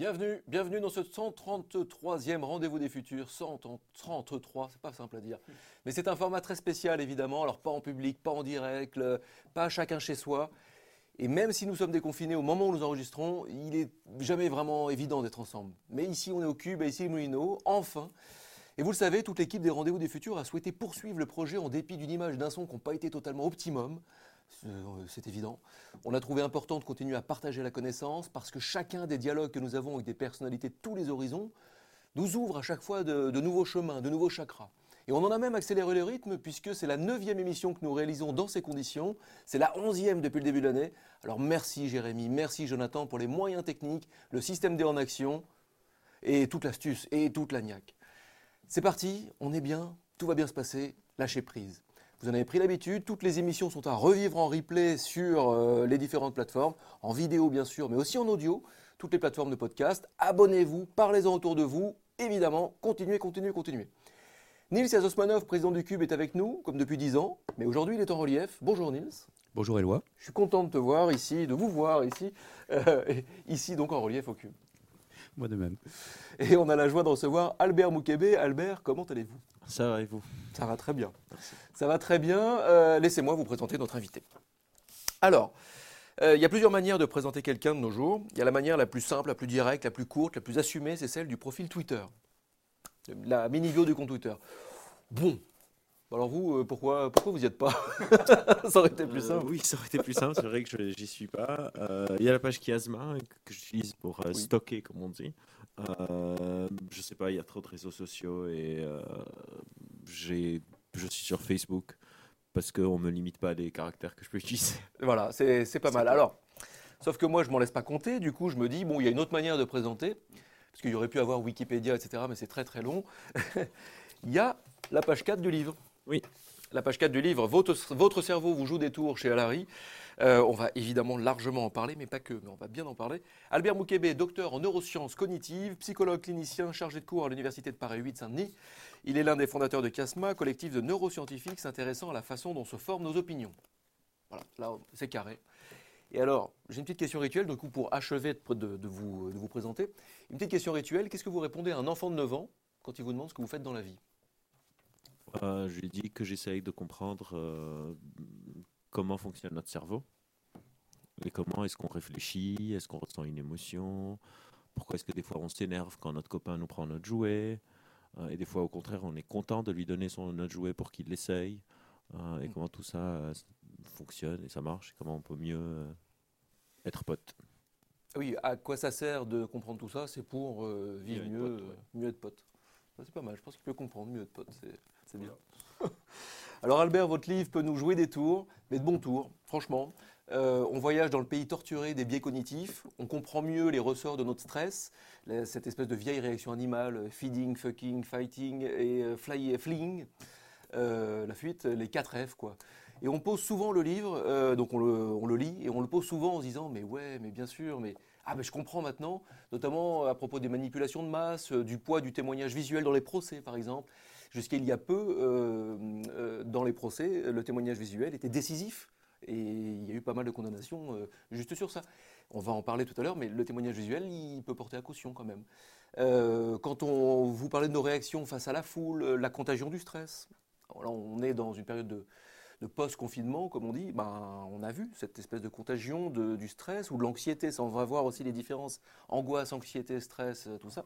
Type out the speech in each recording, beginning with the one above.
Bienvenue, bienvenue dans ce 133e rendez-vous des futurs. 133, c'est pas simple à dire. Mais c'est un format très spécial évidemment. Alors pas en public, pas en direct, pas chacun chez soi. Et même si nous sommes déconfinés au moment où nous enregistrons, il n'est jamais vraiment évident d'être ensemble. Mais ici, on est au Cube, et ici, Moulineau, enfin. Et vous le savez, toute l'équipe des Rendez-vous des Futurs a souhaité poursuivre le projet en dépit d'une image d'un son qui n'a pas été totalement optimum. Euh, c'est évident. On a trouvé important de continuer à partager la connaissance parce que chacun des dialogues que nous avons avec des personnalités de tous les horizons nous ouvre à chaque fois de, nouveaux chemins, de nouveaux chakras. Et on en a même accéléré le rythme puisque c'est la neuvième émission que nous réalisons dans ces conditions. C'est la onzième depuis le début de l'année. Alors merci Jérémy, merci Jonathan pour les moyens techniques, le système D en action et toute l'astuce et toute la niaque. C'est parti, on est bien, tout va bien se passer, lâchez prise. Vous en avez pris l'habitude, toutes les émissions sont à revivre en replay sur euh, les différentes plateformes, en vidéo bien sûr, mais aussi en audio, toutes les plateformes de podcast. Abonnez-vous, parlez-en autour de vous, évidemment, continuez, continuez, continuez. Nils Yazosmanov, président du Cube, est avec nous, comme depuis 10 ans, mais aujourd'hui il est en relief. Bonjour Nils. Bonjour Eloi. Je suis content de te voir ici, de vous voir ici, euh, ici donc en relief au Cube. Moi de même. Et on a la joie de recevoir Albert Moukébé. Albert, comment allez-vous? Ça va et vous? Ça va très bien. Ça va très bien. Euh, laissez-moi vous présenter notre invité. Alors, euh, il y a plusieurs manières de présenter quelqu'un de nos jours. Il y a la manière la plus simple, la plus directe, la plus courte, la plus assumée, c'est celle du profil Twitter la mini-bio du compte Twitter. Bon. Alors vous, euh, pourquoi, pourquoi vous n'y êtes pas? Ça aurait été plus simple. Euh, oui, ça aurait été plus simple. C'est vrai que je n'y suis pas. Euh, il y a la page Chiasma que j'utilise pour stocker, comme on dit. Je sais pas, il y a trop de réseaux sociaux et j'ai, je suis sur Facebook parce qu'on ne me limite pas les caractères que je peux utiliser. Voilà, c'est pas mal. Alors, sauf que moi, je m'en laisse pas compter. Du coup, je me dis, bon, il y a une autre manière de présenter parce qu'il y aurait pu avoir Wikipédia, etc., mais c'est très très long. Il y a la page 4 du livre. Oui. La page 4 du livre, Votre, votre cerveau vous joue des tours chez Alary. Euh, on va évidemment largement en parler, mais pas que, mais on va bien en parler. Albert Moukébé, docteur en neurosciences cognitives, psychologue clinicien chargé de cours à l'Université de Paris 8 Saint-Denis. Il est l'un des fondateurs de CASMA, collectif de neuroscientifiques s'intéressant à la façon dont se forment nos opinions. Voilà, là c'est carré. Et alors, j'ai une petite question rituelle, du coup, pour achever de, vous, présenter. Une petite question rituelle, qu'est-ce que vous répondez à un enfant de 9 ans quand il vous demande ce que vous faites dans la vie? Euh, Je lui dis que j'essaye de comprendre euh, comment fonctionne notre cerveau. Et comment est-ce qu'on réfléchit Est-ce qu'on ressent une émotion Pourquoi est-ce que des fois on s'énerve quand notre copain nous prend notre jouet euh, Et des fois, au contraire, on est content de lui donner son, notre jouet pour qu'il l'essaye. et comment tout ça fonctionne et ça marche, comment on peut mieux euh, être pote. Oui, à quoi ça sert de comprendre tout ça? C'est pour euh, vivre mieux, mieux être pote. C'est pas mal, je pense qu'il peut comprendre mieux être pote, c'est bien. Alors Albert, votre livre peut nous jouer des tours, mais de bons tours, franchement. Euh, on voyage dans le pays torturé des biais cognitifs, on comprend mieux les ressorts de notre stress, cette espèce de vieille réaction animale, feeding, fucking, fighting et fly, fleeing, la fuite, les 4 F quoi. Et on pose souvent le livre, euh, donc on le, lit, et on le pose souvent en se disant Mais ouais, mais bien sûr, mais. Ah, mais je comprends maintenant, notamment à propos des manipulations de masse, euh, du poids du témoignage visuel dans les procès, par exemple. Jusqu'à il y a peu, euh, dans les procès, le témoignage visuel était décisif. Et il y a eu pas mal de condamnations juste sur ça. On va en parler tout à l'heure, mais le témoignage visuel, il peut porter à caution quand même. quand on vous parlez de nos réactions face à la foule, la contagion du stress, là on est dans une période de, de post-confinement, comme on dit, ben, on a vu cette espèce de contagion du stress ou de l'anxiété. Ça, on va voir aussi les différences angoisse, anxiété, stress, euh, tout ça.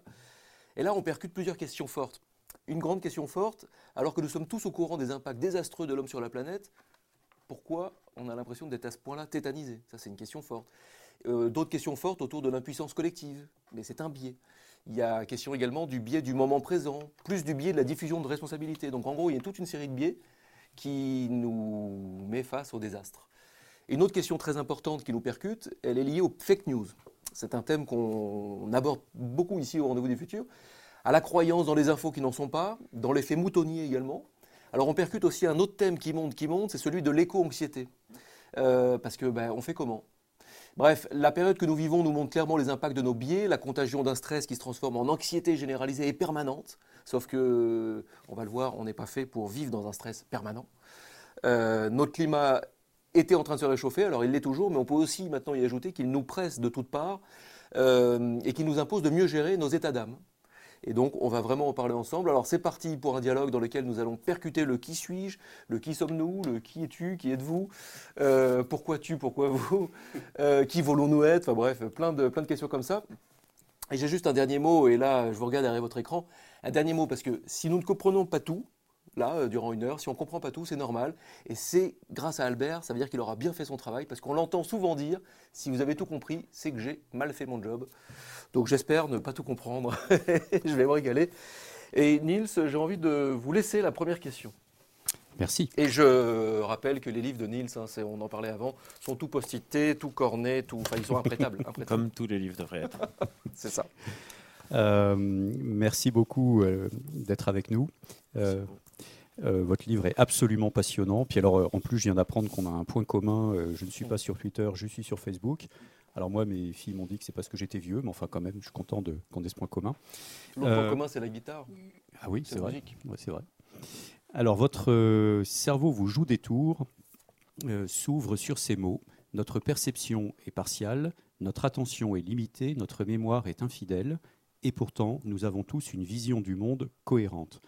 Et là, on percute plusieurs questions fortes. Une grande question forte, alors que nous sommes tous au courant des impacts désastreux de l'homme sur la planète, pourquoi on a l'impression d'être à ce point-là tétanisé? Ça, c'est une question forte. Euh, d'autres questions fortes autour de l'impuissance collective, mais c'est un biais. Il y a question également du biais du moment présent, plus du biais de la diffusion de responsabilité. Donc en gros, il y a toute une série de biais qui nous met face au désastre. Une autre question très importante qui nous percute, elle est liée aux fake news. C'est un thème qu'on aborde beaucoup ici au Rendez-vous du Futur, à la croyance dans les infos qui n'en sont pas, dans l'effet moutonnier également. Alors on percute aussi un autre thème qui monte, qui monte, c'est celui de l'éco-anxiété. Euh, parce que ben, on fait comment? Bref, la période que nous vivons nous montre clairement les impacts de nos biais, la contagion d'un stress qui se transforme en anxiété généralisée et permanente. Sauf que, on va le voir, on n'est pas fait pour vivre dans un stress permanent. Euh, notre climat était en train de se réchauffer, alors il l'est toujours, mais on peut aussi maintenant y ajouter qu'il nous presse de toutes parts et qui nous impose de mieux gérer nos états d'âme. Et donc, on va vraiment en parler ensemble. Alors, c'est parti pour un dialogue dans lequel nous allons percuter le qui suis-je, le qui sommes-nous, le qui es-tu, qui êtes-vous, euh, pourquoi tu, pourquoi vous, euh, qui voulons-nous être, enfin bref, plein de, plein de questions comme ça. Et j'ai juste un dernier mot, et là, je vous regarde derrière votre écran, un dernier mot, parce que si nous ne comprenons pas tout, là, euh, durant une heure. Si on ne comprend pas tout, c'est normal. Et c'est grâce à Albert, ça veut dire qu'il aura bien fait son travail, parce qu'on l'entend souvent dire, si vous avez tout compris, c'est que j'ai mal fait mon job. Donc j'espère ne pas tout comprendre. je vais me régaler. Et Niels, j'ai envie de vous laisser la première question. Merci. Et je rappelle que les livres de Niels, hein, on en parlait avant, sont tout post-ités, tout cornés, tout, enfin ils sont imprêtables. Comme tous les livres devraient être. c'est ça. Euh, merci beaucoup euh, d'être avec nous. Euh, votre livre est absolument passionnant. Puis alors, en plus, je viens d'apprendre qu'on a un point commun. je ne suis pas sur Twitter, je suis sur Facebook. Alors moi, mes filles m'ont dit que c'est parce que j'étais vieux, mais enfin quand même, je suis content qu'on ait ce point commun. Le point commun, c'est la guitare. Ah oui, c'est vrai. c'est vrai. Alors votre cerveau vous joue des tours, s'ouvre sur ces mots. Notre perception est partiale, notre attention est limitée, notre mémoire est infidèle, et pourtant nous avons tous une vision du monde cohérente.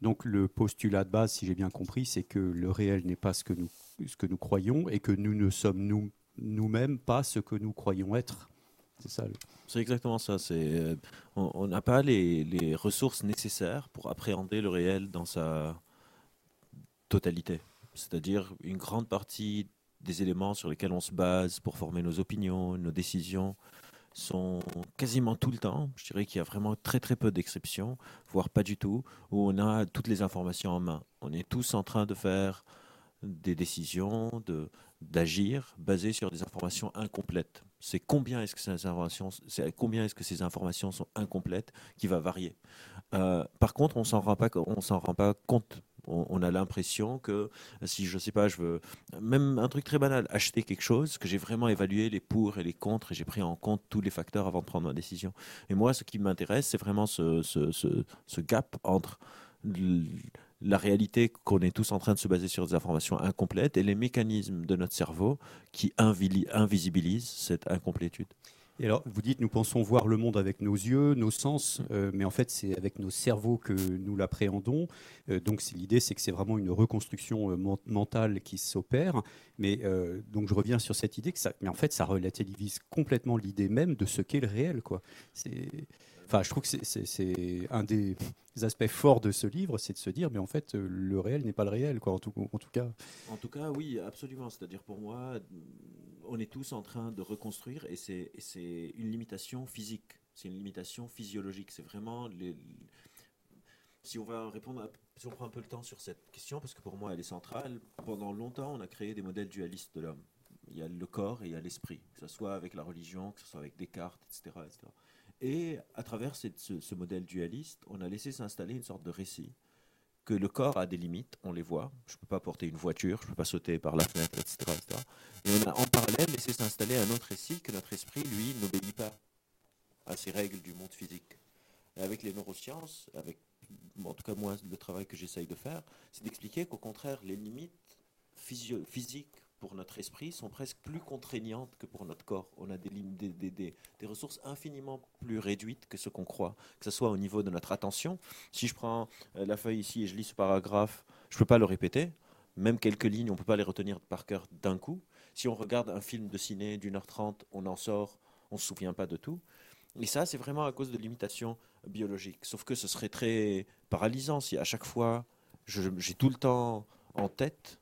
Donc le postulat de base, si j'ai bien compris, c'est que le réel n'est pas ce que nous, ce que nous croyons et que nous ne sommes nous, nous-mêmes pas ce que nous croyons être. C'est ça. C'est exactement ça. C'est, euh, on n'a pas les, les, ressources nécessaires pour appréhender le réel dans sa totalité. C'est-à-dire une grande partie des éléments sur lesquels on se base pour former nos opinions, nos décisions, sont quasiment tout le temps. Je dirais qu'il y a vraiment très très peu d'exceptions, voire pas du tout, où on a toutes les informations en main. On est tous en train de faire des décisions, de, d'agir basées sur des informations incomplètes. C'est combien est-ce que ces informations, c'est combien est-ce que ces informations sont incomplètes qui va varier. Euh, par contre, on s'en rend pas, on s'en rend pas compte on, a l'impression que si je sais pas, je veux même un truc très banal, acheter quelque chose, que j'ai vraiment évalué les pour et les contre et j'ai pris en compte tous les facteurs avant de prendre ma décision. Et moi, ce qui m'intéresse, c'est vraiment ce, gap entre la réalité qu'on est tous en train de se baser sur des informations incomplètes et les mécanismes de notre cerveau qui invisibilisent cette incomplétude. Et alors, vous dites, nous pensons voir le monde avec nos yeux, nos sens, mm. euh, mais en fait, c'est avec nos cerveaux que nous l'appréhendons. Euh, donc, l'idée, c'est que c'est vraiment une reconstruction euh, mentale qui s'opère. Mais donc, je reviens sur cette idée que ça, mais en fait, ça relativise complètement l'idée même de ce qu'est le réel, quoi. C'est Enfin, je trouve que c'est un des aspects forts de ce livre, c'est de se dire, mais en fait, le réel n'est pas le réel, quoi, en tout, cas. En tout cas, oui, absolument. C'est-à-dire, pour moi, on est tous en train de reconstruire et c'est une limitation physique, c'est une limitation physiologique. C'est vraiment si on va répondre, si on prend un peu le temps sur cette question, parce que pour moi elle est centrale, pendant longtemps on a créé des modèles dualistes de l'homme. Il y a le corps et il y a l'esprit, que ce soit avec la religion, que ce soit avec Descartes, etc. etc. Et à travers ce, modèle dualiste, on a laissé s'installer une sorte de récit que le corps a des limites, on les voit. Je ne peux pas porter une voiture, je ne peux pas sauter par la fenêtre, etc., Et on a en parallèle laissé s'installer un autre récit que notre esprit, lui, n'obéit pas à ces règles du monde physique. Et avec les neurosciences, avec en tout cas moi, le travail que j'essaye de faire, c'est d'expliquer qu'au contraire, les limites physiques pour notre esprit sont presque plus contraignantes que pour notre corps. On a des, des, des, ressources infiniment plus réduites que ce qu'on croit, que ce soit au niveau de notre attention. Si je prends euh, la feuille ici et je lis ce paragraphe, je ne peux pas le répéter. Même quelques lignes, on ne peut pas les retenir par cœur d'un coup. Si on regarde un film de ciné d'une heure trente, on en sort, on ne se souvient pas de tout. Et ça, c'est vraiment à cause de limitations biologiques. Sauf que ce serait très paralysant si à chaque fois, j'ai tout le temps en tête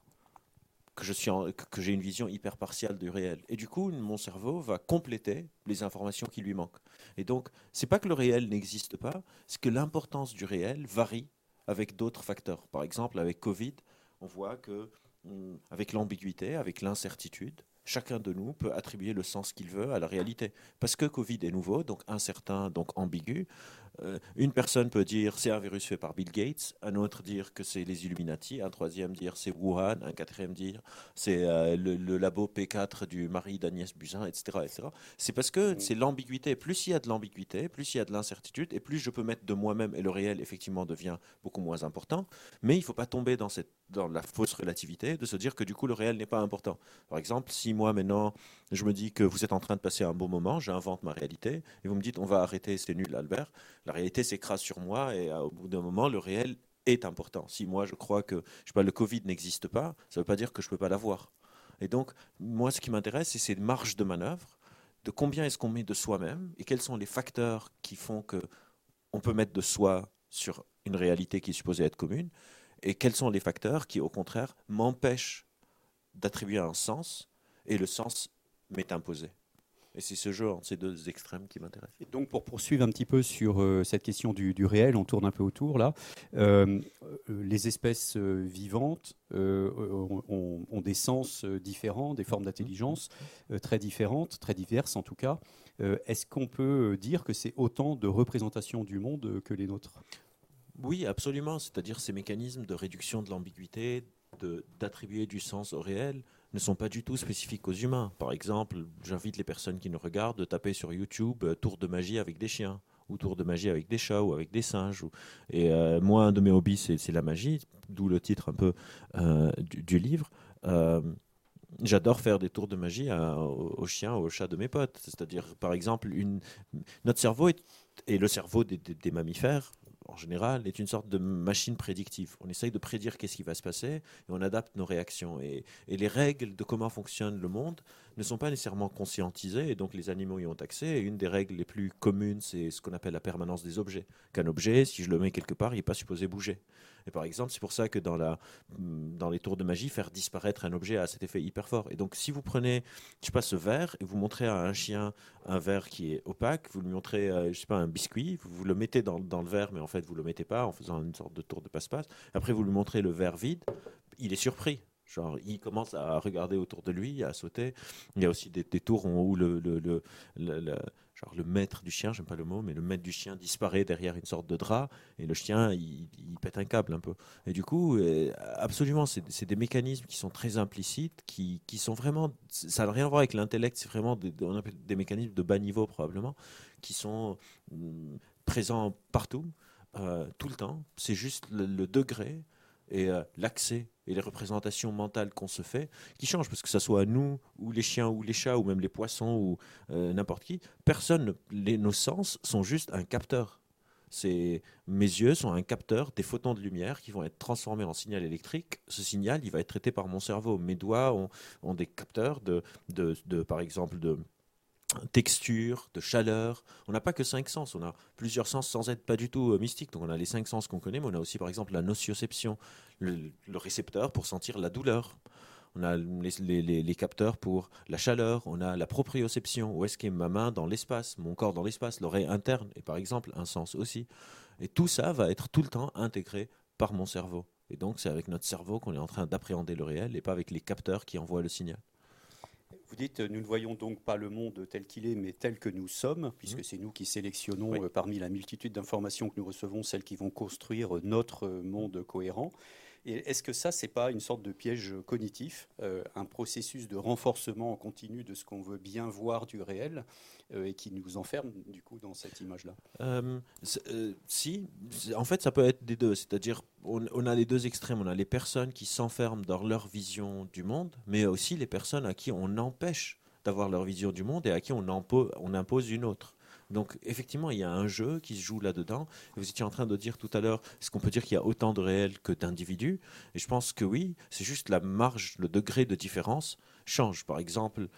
que je suis que j'ai une vision hyper partiale du réel. Et du coup, mon cerveau va compléter les informations qui lui manquent. Et donc, c'est pas que le réel n'existe pas, c'est que l'importance du réel varie avec d'autres facteurs. Par exemple, avec Covid, on voit que hum, avec l'ambiguïté, avec l'incertitude, chacun de nous peut attribuer le sens qu'il veut à la réalité. Parce que Covid est nouveau, donc incertain, donc ambigu, euh, une personne peut dire c'est un virus fait par Bill Gates, un autre dire que c'est les Illuminati, un troisième dire c'est Wuhan, un quatrième dire c'est euh, le, labo P4 du mari d'Agnès Buzyn, etc. etc. C'est parce que c'est l'ambiguïté. Plus il y a de l'ambiguïté, plus il y a de l'incertitude, et plus je peux mettre de moi-même, et le réel effectivement devient beaucoup moins important. Mais il ne faut pas tomber dans, cette, dans la fausse relativité de se dire que du coup le réel n'est pas important. Par exemple, si moi maintenant je me dis que vous êtes en train de passer un bon moment, j'invente ma réalité, et vous me dites on va arrêter, c'est nul Albert, la réalité s'écrase sur moi et euh, au bout d'un moment, le réel est important. Si moi je crois que je pas, le Covid n'existe pas, ça ne veut pas dire que je ne peux pas l'avoir. Et donc, moi, ce qui m'intéresse, c'est ces marges de manœuvre, de combien est-ce qu'on met de soi-même et quels sont les facteurs qui font que on peut mettre de soi sur une réalité qui est supposée être commune, et quels sont les facteurs qui, au contraire, m'empêchent d'attribuer un sens, et le sens m'est imposé? Et c'est ce jeu entre ces deux extrêmes qui m'intéresse. Et donc, pour poursuivre un petit peu sur euh, cette question du, réel, on tourne un peu autour là. Euh, les espèces euh, vivantes ont, ont, des sens différents, des formes d'intelligence très différentes, très diverses en tout cas. Est-ce qu'on peut dire que c'est autant de représentations du monde que les nôtres? Oui, absolument. C'est-à-dire ces mécanismes de réduction de l'ambiguïté, d'attribuer du sens au réel, ne sont pas du tout spécifiques aux humains. Par exemple, j'invite les personnes qui nous regardent de taper sur YouTube euh, tour de magie avec des chiens ou tour de magie avec des chats ou avec des singes. Et euh, moi, un de mes hobbies, c'est la magie, d'où le titre un peu euh, du, livre. J'adore faire des tours de magie aux, chiens, aux chats de mes potes. C'est-à-dire, par exemple, notre cerveau est, et le cerveau des mammifères en général, est une sorte de machine prédictive. On essaye de prédire qu'est-ce qui va se passer et on adapte nos réactions. Et, les règles de comment fonctionne le monde ne sont pas nécessairement conscientisées et donc les animaux y ont accès. Et une des règles les plus communes, c'est ce qu'on appelle la permanence des objets. Qu'un objet, si je le mets quelque part, il n'est pas supposé bouger. Et par exemple, c'est pour ça que dans, la, dans les tours de magie, faire disparaître un objet a cet effet hyper fort. Et donc, si vous prenez, je sais ce verre et vous montrez à un chien un verre qui est opaque, vous lui montrez, euh, je sais pas, un biscuit, vous, le mettez dans, dans, le verre, mais en fait, vous le mettez pas en faisant une sorte de tour de passe-passe. Après, vous lui montrez le verre vide, il est surpris. Genre, il commence à regarder autour de lui, à sauter. Il y a aussi des, tours où le, le, le le maître du chien, j'aime pas le mot, mais le maître du chien disparaît derrière une sorte de drap et le chien il, pète un câble un peu. Et du coup, euh, absolument, c'est des mécanismes qui sont très implicites, qui, sont vraiment, ça n'a rien à voir avec l'intellect, c'est vraiment des mécanismes de bas niveau probablement, qui sont mm, présents partout, euh, tout le temps. C'est juste le degré et euh, l'accès et les représentations mentales qu'on se fait qui changent, parce que ce soit nous, ou les chiens, ou les chats, ou même les poissons, ou euh, n'importe qui, personne, les, nos sens sont juste un capteur. C'est, mes yeux sont un capteur des photons de lumière qui vont être transformés en signal électrique. Ce signal, il va être traité par mon cerveau. Mes doigts ont, ont des capteurs de, de, de, par exemple, de, texture, de chaleur. On n'a pas que cinq sens, on a plusieurs sens sans être pas du tout euh, mystique. Donc on a les cinq sens qu'on connaît, mais on a aussi par exemple la nocioception, le, récepteur pour sentir la douleur. On a les, capteurs pour la chaleur, on a la proprioception, où est-ce qu'est ma main dans l'espace, mon corps dans l'espace, l'oreille interne, et par exemple un sens aussi. Et tout ça va être tout le temps intégré par mon cerveau. Et donc c'est avec notre cerveau qu'on est en train d'appréhender le réel et pas avec les capteurs qui envoient le signal. Vous dites, nous ne voyons donc pas le monde tel qu'il est, mais tel que nous sommes, puisque mmh. c'est nous qui sélectionnons euh, parmi la multitude d'informations que nous recevons celles qui vont construire notre monde cohérent. Et est-ce que ça, c'est pas une sorte de piège cognitif, euh, un processus de renforcement en continu de ce qu'on veut bien voir du réel euh, et qui nous enferme du coup dans cette image-là? Euh, Si, en fait, ça peut être des deux. C'est-à-dire, on, a les deux extrêmes. On a les personnes qui s'enferment dans leur vision du monde, mais aussi les personnes à qui on empêche d'avoir leur vision du monde et à qui on impose une autre. Donc effectivement, il y a un jeu qui se joue là-dedans. Vous étiez en train de dire tout à l'heure, est-ce qu'on peut dire qu'il y a autant de réels que d'individus? Et je pense que oui, c'est juste la marge, le degré de différence change. Par exemple,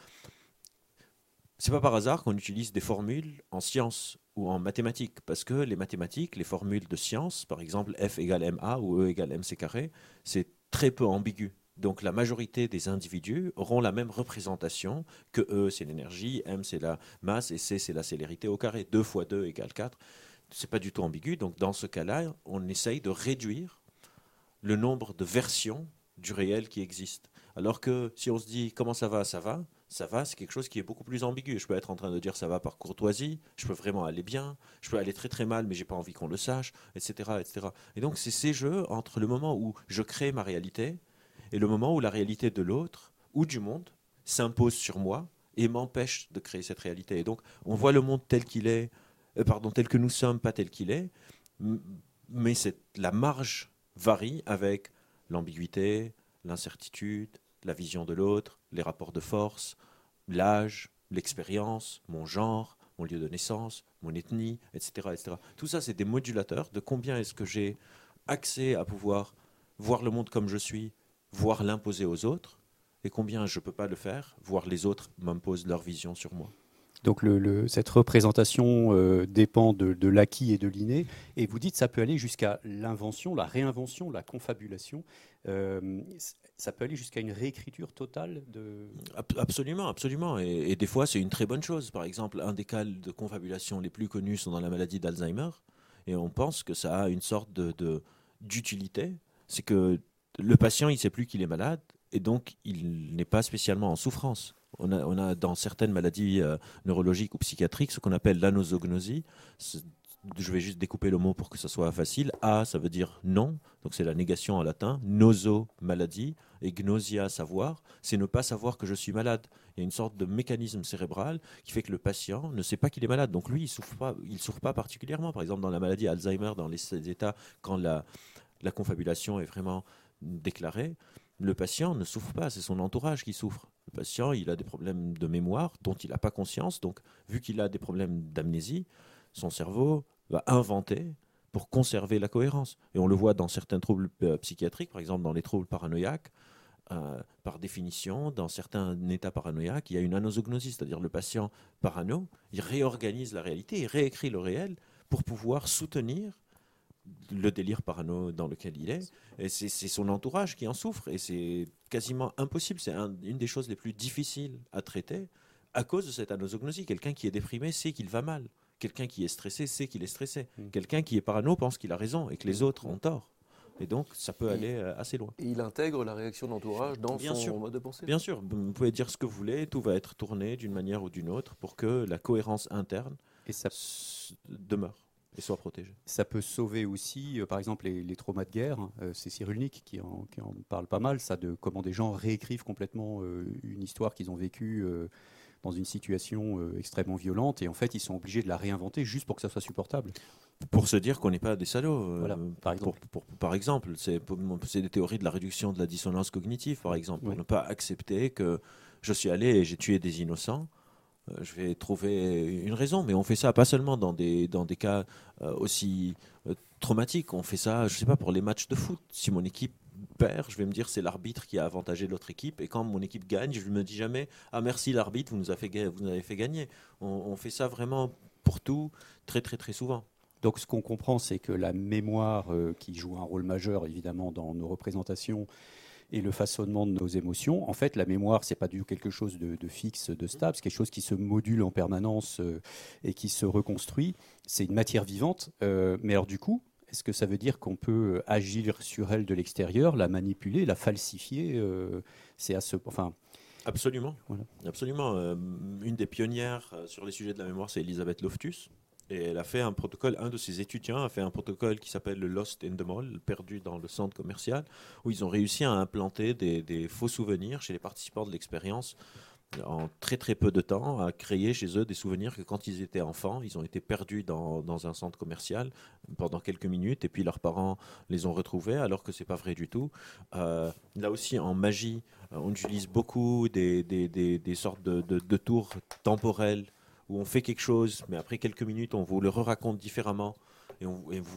c'est pas par hasard qu'on utilise des formules en sciences ou en mathématiques, parce que les mathématiques, les formules de sciences, par exemple F égale MA ou E égale MC carré, c'est très peu ambigu. Donc la majorité des individus auront la même représentation que E, c'est l'énergie, M, c'est la masse, et C, c'est la célérité au carré. 2 fois 2 égale 4. Ce n'est pas du tout ambigu. Donc dans ce cas-là, on essaye de réduire le nombre de versions du réel qui existe. Alors que si on se dit comment ça va, ça va, ça va, c'est quelque chose qui est beaucoup plus ambigu. Je peux être en train de dire ça va par courtoisie, je peux vraiment aller bien, je peux aller très très mal, mais j'ai pas envie qu'on le sache, etc., etc. Et donc c'est ces jeux entre le moment où je crée ma réalité et le moment où la réalité de l'autre ou du monde s'impose sur moi et m'empêche de créer cette réalité. Et donc on voit le monde tel qu'il est, euh, pardon, tel que nous sommes, pas tel qu'il est, mais la marge varie avec l'ambiguïté, l'incertitude, la vision de l'autre, les rapports de force, l'âge, l'expérience, mon genre, mon lieu de naissance, mon ethnie, etc. etc. Tout ça, c'est des modulateurs de combien est-ce que j'ai accès à pouvoir voir le monde comme je suis, voir l'imposer aux autres, et combien je ne peux pas le faire, voir les autres m'imposent leur vision sur moi. Donc le, cette représentation euh, dépend de, l'acquis et de l'inné. Et vous dites ça peut aller jusqu'à l'invention, la réinvention, la confabulation. Euh, ça peut aller jusqu'à une réécriture totale de... Absolument, absolument. Et, des fois, c'est une très bonne chose. Par exemple, un des cas de confabulation les plus connus sont dans la maladie d'Alzheimer. Et on pense que ça a une sorte de, d'utilité. C'est que le patient, il ne sait plus qu'il est malade. Et donc, il n'est pas spécialement en souffrance. On a, on a dans certaines maladies euh, neurologiques ou psychiatriques ce qu'on appelle l'anosognosie je vais juste découper le mot pour que ça soit facile. A, ça veut dire non, donc c'est la négation en latin. Noso, maladie. Et gnosia, savoir, c'est ne pas savoir que je suis malade. Il y a une sorte de mécanisme cérébral qui fait que le patient ne sait pas qu'il est malade. Donc lui, il ne souffre, pas, particulièrement. Par exemple, dans la maladie Alzheimer, dans les états, quand la confabulation est vraiment déclarée, le patient ne souffre pas, c'est son entourage qui souffre. Le patient, il a des problèmes de mémoire dont il n'a pas conscience. Donc, vu qu'il a des problèmes d'amnésie, son cerveau va inventer pour conserver la cohérence. Et on le voit dans certains troubles euh, psychiatriques, par exemple dans les troubles paranoïaques. Euh, par définition, dans certains états paranoïaques, il y a une anosognosie, c'est-à-dire le patient parano, il réorganise la réalité, il réécrit le réel pour pouvoir soutenir le délire parano dans lequel il est. Et c'est son entourage qui en souffre. Et c'est quasiment impossible. C'est une des choses les plus difficiles à traiter à cause de cette anosognosie. Quelqu'un qui est déprimé sait qu'il va mal. Quelqu'un qui est stressé sait qu'il est stressé. Hmm. Quelqu'un qui est parano pense qu'il a raison et que les hmm. autres ont tort. Et donc, ça peut aller euh, assez loin. Et il intègre la réaction de l'entourage dans son mode de pensée Bien sûr, vous pouvez dire ce que vous voulez, tout va être tourné d'une manière ou d'une autre pour que la cohérence interne et ça... demeure et soit protégée. Ça peut sauver aussi, euh, par exemple, les, traumas de guerre. Euh, c'est Cyrulnik qui en, qui en, parle pas mal, ça, de comment des gens réécrivent complètement une histoire qu'ils ont vécue dans une situation euh, extrêmement violente et en fait ils sont obligés de la réinventer juste pour que ça soit supportable. Pour se dire qu'on n'est pas des salauds. Euh, par exemple, par exemple c'est des théories de la réduction de la dissonance cognitive, par exemple, pour ne pas accepter que je suis allé et j'ai tué des innocents. Euh, je vais trouver une raison, mais on fait ça pas seulement dans des, dans des cas aussi traumatiques, on fait ça, je sais pas, pour les matchs de foot. Si mon équipe perd, je vais me dire c'est l'arbitre qui a avantagé l'autre équipe. Et quand mon équipe gagne, je ne me dis jamais ah merci l'arbitre, vous nous avez fait, gagner. On, fait ça vraiment pour tout, très très très souvent. Donc ce qu'on comprend, c'est que la mémoire euh, qui joue un rôle majeur évidemment dans nos représentations et le façonnement de nos émotions. En fait, la mémoire, c'est pas du tout quelque chose de, fixe, de stable, c'est quelque chose qui se module en permanence euh, et qui se reconstruit. C'est une matière vivante. Euh, mais alors du coup, est-ce que ça veut dire qu'on peut agir sur elle de l'extérieur, la manipuler, la falsifier euh, C'est à ce, enfin. Absolument. Absolument. Euh, une des pionnières euh, sur les sujets de la mémoire, c'est Elisabeth Loftus. Et elle a fait un protocole, un de ses étudiants a fait un protocole qui s'appelle le Lost in the Mall, perdu dans le centre commercial, où ils ont réussi à implanter des faux souvenirs chez les participants de l'expérience en très très peu de temps à créer chez eux des souvenirs que quand ils étaient enfants, ils ont été perdus dans, un centre commercial pendant quelques minutes et puis leurs parents les ont retrouvés alors que c'est pas vrai du tout. Euh, là aussi en magie, on utilise beaucoup des, sortes de, de, tours temporels où on fait quelque chose mais après quelques minutes on vous le raconte différemment et,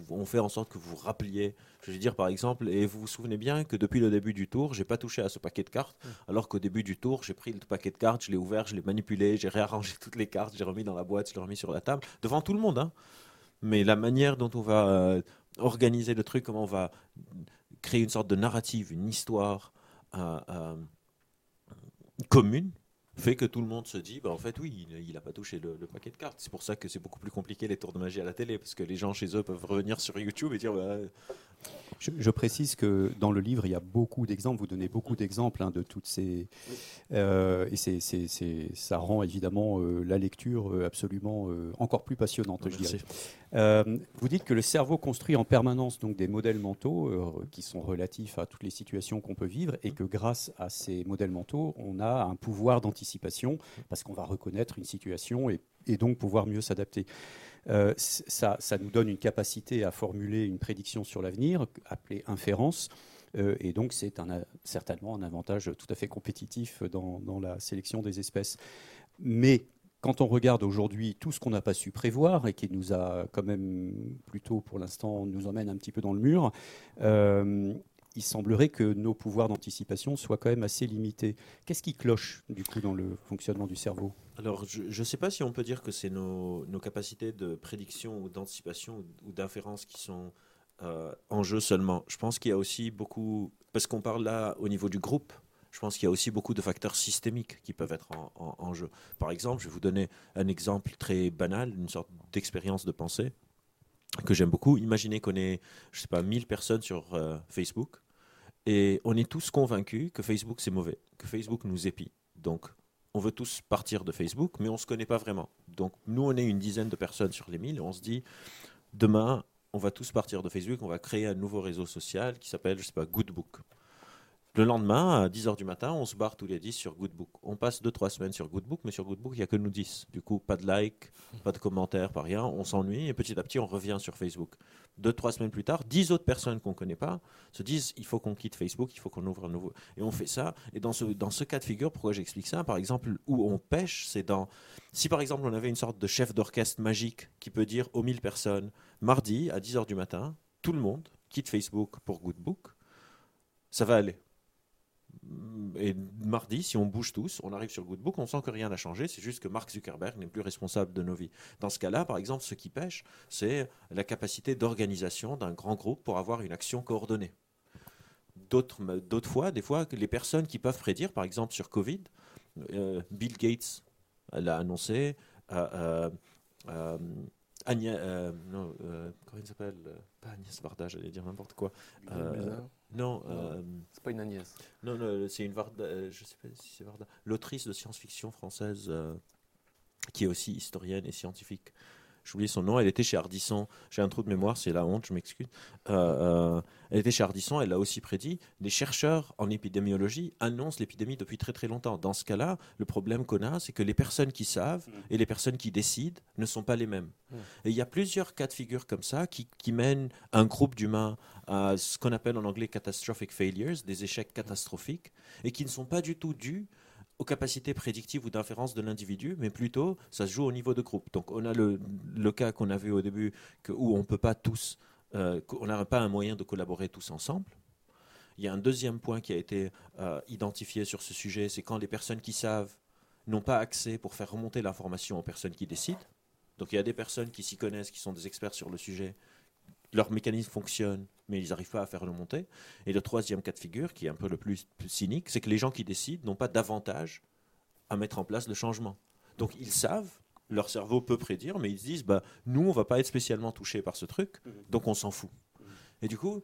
on, fait en sorte que vous vous rappeliez. Je vais dire par exemple, et vous vous souvenez bien que depuis le début du tour, j'ai pas touché à ce paquet de cartes, mm. alors qu'au début du tour, j'ai pris le paquet de cartes, je l'ai ouvert, je l'ai manipulé, j'ai réarrangé toutes les cartes, j'ai remis dans la boîte, je l'ai remis sur la table, devant tout le monde. Hein. Mais la manière dont on va euh, organiser le truc, comment on va créer une sorte de narrative, une histoire euh, euh, commune, fait que tout le monde se dit, bah, en fait, oui, il n'a pas touché le, paquet de cartes. C'est pour ça que c'est beaucoup plus compliqué les tours de magie à la télé, parce que les gens chez eux peuvent revenir sur YouTube et dire, bah, Je, précise que dans le livre, il y a beaucoup d'exemples. Vous donnez beaucoup d'exemples hein, de toutes ces. Euh, et c'est, ça rend évidemment euh, la lecture euh, absolument encore plus passionnante, je dirais. vous dites que le cerveau construit en permanence donc, des modèles mentaux qui sont relatifs à toutes les situations qu'on peut vivre et que grâce à ces modèles mentaux, on a un pouvoir d'anticipation parce qu'on va reconnaître une situation et, et donc pouvoir mieux s'adapter. Euh, ça, nous donne une capacité à formuler une prédiction sur l'avenir, appelée inférence. Euh, et donc, c'est certainement un avantage tout à fait compétitif dans, la sélection des espèces. Mais quand on regarde aujourd'hui tout ce qu'on n'a pas su prévoir et qui nous a quand même plutôt, pour l'instant, nous emmène un petit peu dans le mur, euh, il semblerait que nos pouvoirs d'anticipation soient quand même assez limités. Qu'est-ce qui cloche du coup dans le fonctionnement du cerveau? Alors, je ne sais pas si on peut dire que c'est nos, capacités de prédiction ou d'anticipation ou, d'inférence qui sont euh, en jeu seulement. Je pense qu'il y a aussi beaucoup, parce qu'on parle là au niveau du groupe, je pense qu'il y a aussi beaucoup de facteurs systémiques qui peuvent être en, jeu. Par exemple, je vais vous donner un exemple très banal, une sorte d'expérience de pensée que j'aime beaucoup. Imaginez qu'on ait, je sais pas, 1000 personnes sur euh, Facebook et on est tous convaincus que Facebook c'est mauvais, que Facebook nous épie. Donc on veut tous partir de Facebook, mais on ne se connaît pas vraiment. Donc nous on est une dizaine de personnes sur les mille et on se dit demain on va tous partir de Facebook, on va créer un nouveau réseau social qui s'appelle, je sais pas, Goodbook. Le lendemain, à 10h du matin, on se barre tous les 10 sur Goodbook. On passe 2-3 semaines sur Goodbook, mais sur Goodbook, il n'y a que nous 10. Du coup, pas de like, pas de commentaires, pas rien. On s'ennuie et petit à petit, on revient sur Facebook. 2-3 semaines plus tard, 10 autres personnes qu'on ne connaît pas se disent il faut qu'on quitte Facebook, il faut qu'on ouvre un nouveau. Et on fait ça. Et dans ce, dans ce cas de figure, pourquoi j'explique ça? Par exemple, où on pêche, c'est dans. Si par exemple, on avait une sorte de chef d'orchestre magique qui peut dire aux 1000 personnes mardi, à 10h du matin, tout le monde quitte Facebook pour Goodbook, ça va aller et mardi, si on bouge tous, on arrive sur Goodbook, on sent que rien n'a changé, c'est juste que Mark Zuckerberg n'est plus responsable de nos vies. Dans ce cas-là, par exemple, ce qui pêche, c'est la capacité d'organisation d'un grand groupe pour avoir une action coordonnée. D'autres, fois, des fois, les personnes qui peuvent prédire, par exemple sur Covid, euh, Bill Gates l'a annoncé, euh, euh, Agnès, non, comment il s'appelle? Pas Agnès Varda, j'allais dire n'importe quoi. Non, c'est pas une Agnès. Non, non c'est une Varda, je sais pas si c'est Varda, l'autrice de science-fiction française qui est aussi historienne et scientifique j'oublie son nom, elle était chez Ardisson, j'ai un trou de mémoire, c'est la honte, je m'excuse. Euh, euh, elle était chez Ardisson, elle l'a aussi prédit. Les chercheurs en épidémiologie annoncent l'épidémie depuis très très longtemps. Dans ce cas-là, le problème qu'on a, c'est que les personnes qui savent mm. et les personnes qui décident ne sont pas les mêmes. Mm. Et il y a plusieurs cas de figure comme ça qui, qui mènent un groupe d'humains à ce qu'on appelle en anglais catastrophic failures, des échecs catastrophiques, et qui ne sont pas du tout dus aux capacités prédictives ou d'inférence de l'individu, mais plutôt ça se joue au niveau de groupe. Donc on a le, le cas qu'on a vu au début où on peut pas tous, euh, on n'a pas un moyen de collaborer tous ensemble. Il y a un deuxième point qui a été euh, identifié sur ce sujet, c'est quand les personnes qui savent n'ont pas accès pour faire remonter l'information aux personnes qui décident. Donc il y a des personnes qui s'y connaissent, qui sont des experts sur le sujet, leur mécanisme fonctionne, mais ils n'arrivent pas à faire le monter. Et le troisième cas de figure, qui est un peu le plus, cynique, c'est que les gens qui décident n'ont pas d'avantage à mettre en place le changement. Donc ils savent, leur cerveau peut prédire, mais ils se disent, bah, nous, on va pas être spécialement touchés par ce truc, mmh. donc on s'en fout. Et du coup,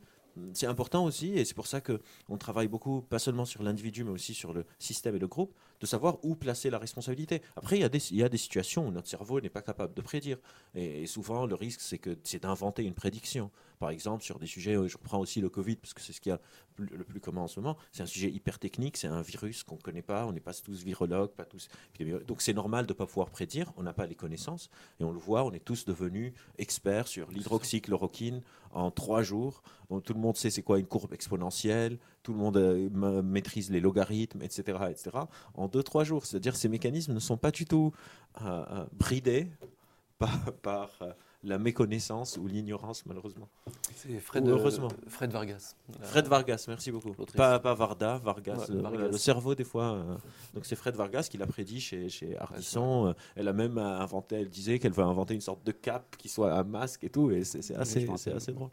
c'est important aussi, et c'est pour ça qu'on travaille beaucoup, pas seulement sur l'individu, mais aussi sur le système et le groupe, de savoir où placer la responsabilité. Après, il y a des, il y a des situations où notre cerveau n'est pas capable de prédire. Et, souvent, le risque, c'est, que, c'est d'inventer une prédiction. Par exemple, sur des sujets, je reprends aussi le Covid, parce que c'est ce qui a le plus commun en ce moment, c'est un sujet hyper technique, c'est un virus qu'on ne connaît pas, on n'est pas tous virologues, pas tous... Donc c'est normal de ne pas pouvoir prédire, on n'a pas les connaissances, et on le voit, on est tous devenus experts sur l'hydroxychloroquine en trois jours. tout le monde sait c'est quoi une courbe exponentielle, tout le monde euh, maîtrise les logarithmes, etc., etc. En deux, trois jours. C'est-à-dire ces mécanismes ne sont pas du tout euh, euh, bridés par, la méconnaissance ou l'ignorance, malheureusement. C'est Fred, heureusement. Fred Vargas. Fred Vargas, merci beaucoup. Pas, pas, Varda, Vargas. le, cerveau, des fois. donc c'est Fred Vargas qui l'a prédit chez, chez Ardisson. elle a même inventé, elle disait qu'elle va inventer une sorte de cape qui soit un masque et tout. Et c'est assez, assez drôle.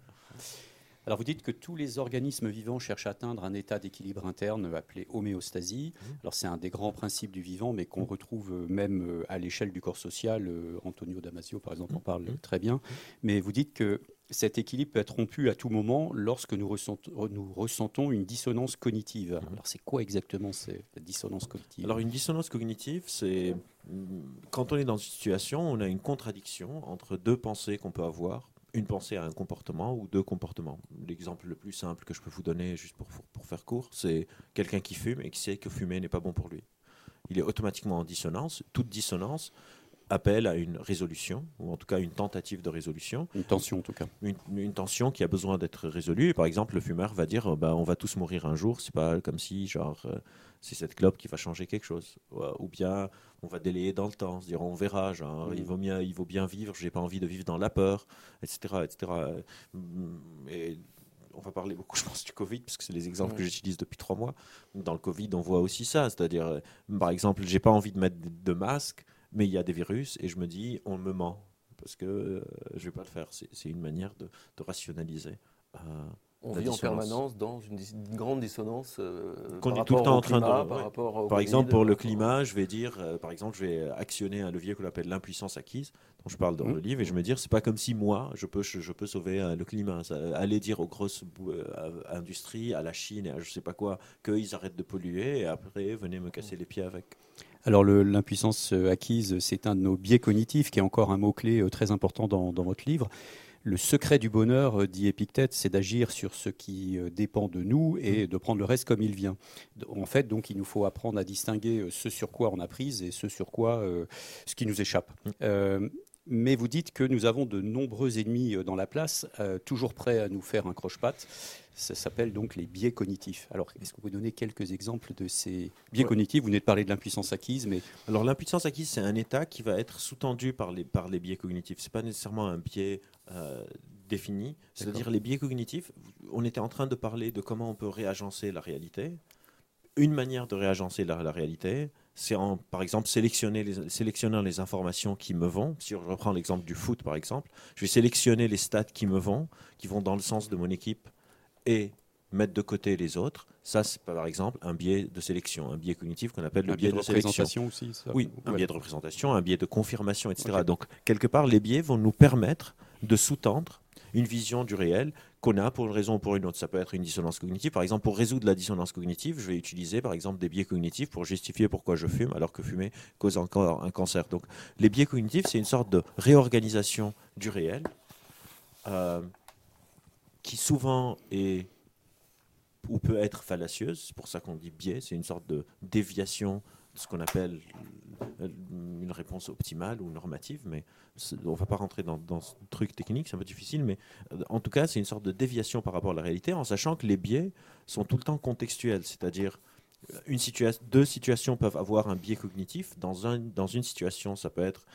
Alors vous dites que tous les organismes vivants cherchent à atteindre un état d'équilibre interne appelé homéostasie. Mmh. Alors c'est un des grands principes du vivant, mais qu'on retrouve euh, même euh, à l'échelle du corps social. Euh, Antonio Damasio, par exemple, en parle mmh. très bien. Mais vous dites que cet équilibre peut être rompu à tout moment lorsque nous ressentons, nous ressentons une dissonance cognitive. Mhm. Alors c'est quoi exactement cette dissonance cognitive? Alors une dissonance cognitive, c'est quand on est dans une situation, on a une contradiction entre deux pensées qu'on peut avoir une pensée à un comportement ou deux comportements. L'exemple le plus simple que je peux vous donner, juste pour, pour faire court, c'est quelqu'un qui fume et qui sait que fumer n'est pas bon pour lui. Il est automatiquement en dissonance. Toute dissonance appelle à une résolution, ou en tout cas une tentative de résolution. Une tension en tout cas. Une, tension qui a besoin d'être résolue. par exemple, le fumeur va dire bah, on va tous mourir un jour, c'est pas comme si genre euh, c'est cette clope qui va changer quelque chose. Ou bien on va délayer dans le temps, se dire on verra, genre, il, mm. vaut bien, il vaut bien vivre, j'ai pas envie de vivre dans la peur, etc. etc. Et on va parler beaucoup, je pense, du Covid, parce que c'est les exemples que j'utilise depuis trois mois. Dans le Covid, on voit aussi ça, c'est-à-dire, euh, par exemple, j'ai pas envie de mettre de masque, mais il y a des virus et je me dis, on me ment parce que euh, je vais pas le faire. C'est une manière de, rationaliser. Euh, on vit en permanence dans une, grande dissonance. Euh, Qu'on est tout le temps en train de. Par, exemple, pour le climat, je vais dire, par exemple, je vais actionner un levier qu'on appelle l'impuissance acquise, dont je parle dans mmh. le livre, et je me dire, c'est pas comme si moi, je peux, je, peux sauver le climat. Ça, aller dire aux grosses industries, à la Chine et à je sais pas quoi, qu'ils arrêtent de polluer, et après, venez me casser les pieds avec. Alors l'impuissance euh, acquise, c'est un de nos biais cognitifs qui est encore un mot-clé euh, très important dans, votre livre. Le secret du bonheur, euh, dit Épictète, c'est d'agir sur ce qui dépend de nous et de prendre le reste comme il vient. En fait, donc, il nous faut apprendre à distinguer ce sur quoi on a prise et ce sur quoi, ce qui nous échappe. Mais vous dites que nous avons de nombreux ennemis dans la place, toujours prêts à nous faire un croche-patte. Ça s'appelle donc les biais cognitifs. Alors, est-ce que vous pouvez donner quelques exemples de ces biais cognitifs? Vous venez de parler de l'impuissance acquise, mais... Alors, l'impuissance acquise, c'est un état qui va être sous-tendu par les, par les biais cognitifs. Ce n'est pas nécessairement un biais euh, défini. C'est-à-dire, les biais cognitifs, on était en train de parler de comment on peut réagencer la réalité. Une manière de réagencer la, la réalité, c'est en, par exemple, sélectionner les, sélectionnant les informations qui me vont. Si je reprends l'exemple du foot, par exemple, je vais sélectionner les stats qui me vont, qui vont dans le sens de mon équipe et mettre de côté les autres, ça c'est par exemple un biais de sélection, un biais cognitif qu'on appelle le biais, de, représentation aussi. Oui, un biais de représentation, un biais de confirmation, etc. Donc quelque part, les biais vont nous permettre de sous-tendre une vision du réel qu'on a pour une raison ou pour une autre. Ça peut être une dissonance cognitive. Par exemple, pour résoudre la dissonance cognitive, je vais utiliser par exemple des biais cognitifs pour justifier pourquoi je fume alors que fumer cause encore un cancer. Donc les biais cognitifs, c'est une sorte de réorganisation du réel. Euh, qui souvent est ou peut être fallacieuse, c'est pour ça qu'on dit biais, c'est une sorte de déviation ce qu'on appelle euh, une réponse optimale ou normative, mais on ne va pas rentrer dans, ce truc technique, c'est un peu difficile, mais euh, en tout cas, c'est une sorte de déviation par rapport à la réalité, en sachant que les biais sont tout le temps contextuels, c'est-à-dire une deux situations peuvent avoir un biais cognitif, dans, un, dans une situation, ça peut être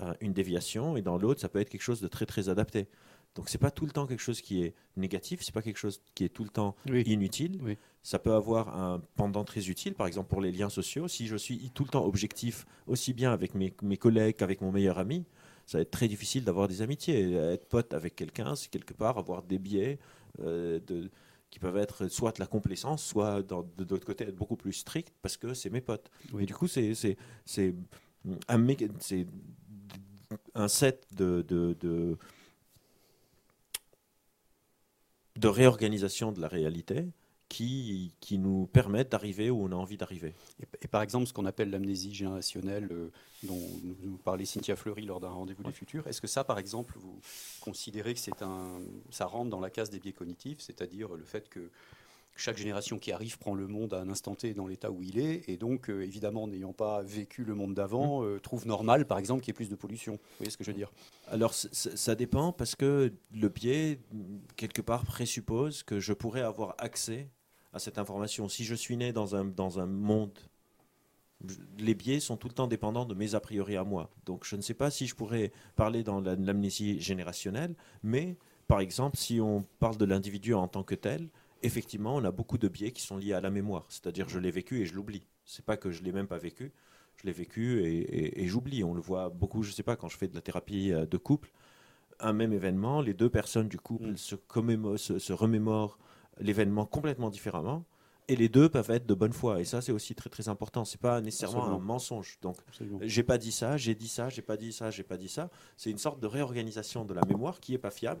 euh, une déviation, et dans l'autre, ça peut être quelque chose de très très adapté. Donc c'est pas tout le temps quelque chose qui est négatif, c'est pas quelque chose qui est tout le temps inutile. Ça peut avoir un pendant très utile, par exemple pour les liens sociaux. Si je suis tout le temps objectif, aussi bien avec mes, collègues qu'avec mon meilleur ami, ça va être très difficile d'avoir des amitiés. Être pote avec quelqu'un, c'est quelque part avoir des biais euh, de, qui peuvent être soit de la complaisance, soit de l'autre côté être beaucoup plus strict parce que c'est mes potes. Et du coup, c'est un, un set de, de de réorganisation de la réalité qui, qui nous permettent d'arriver où on a envie d'arriver. Et, par exemple, ce qu'on appelle l'amnésie générationnelle, euh, dont nous, parlait Cynthia Fleury lors d'un rendez-vous du futur, est-ce que ça, par exemple, vous considérez que c'est un, ça rentre dans la case des biais cognitifs, c'est-à-dire le fait que chaque génération qui arrive prend le monde à un instant T dans l'état où il est, et donc, euh, évidemment, n'ayant pas vécu le monde d'avant, mmh. euh, trouve normal, par exemple, qu'il y ait plus de pollution. Vous voyez ce que je veux dire? Alors, ça dépend, parce que le biais, quelque part, présuppose que je pourrais avoir accès à cette information. Si je suis né dans un, dans un monde, les biais sont tout le temps dépendants de mes a priori à moi. Donc, je ne sais pas si je pourrais parler dans l'amnésie générationnelle, mais, par exemple, si on parle de l'individu en tant que tel, effectivement, on a beaucoup de biais qui sont liés à la mémoire. C'est-à-dire, je l'ai vécu et je l'oublie. C'est pas que je l'ai même pas vécu, je l'ai vécu et, j'oublie. On le voit beaucoup, je sais pas, quand je fais de la thérapie euh, de couple, un même événement, les deux personnes du couple mm. se, se, remémorent l'événement complètement différemment. Et les deux peuvent être de bonne foi. Et ça, c'est aussi très très important. C'est pas nécessairement un mensonge. Donc, j'ai pas dit ça, j'ai dit ça, j'ai pas dit ça, j'ai pas dit ça. C'est une sorte de réorganisation de la mémoire qui est pas fiable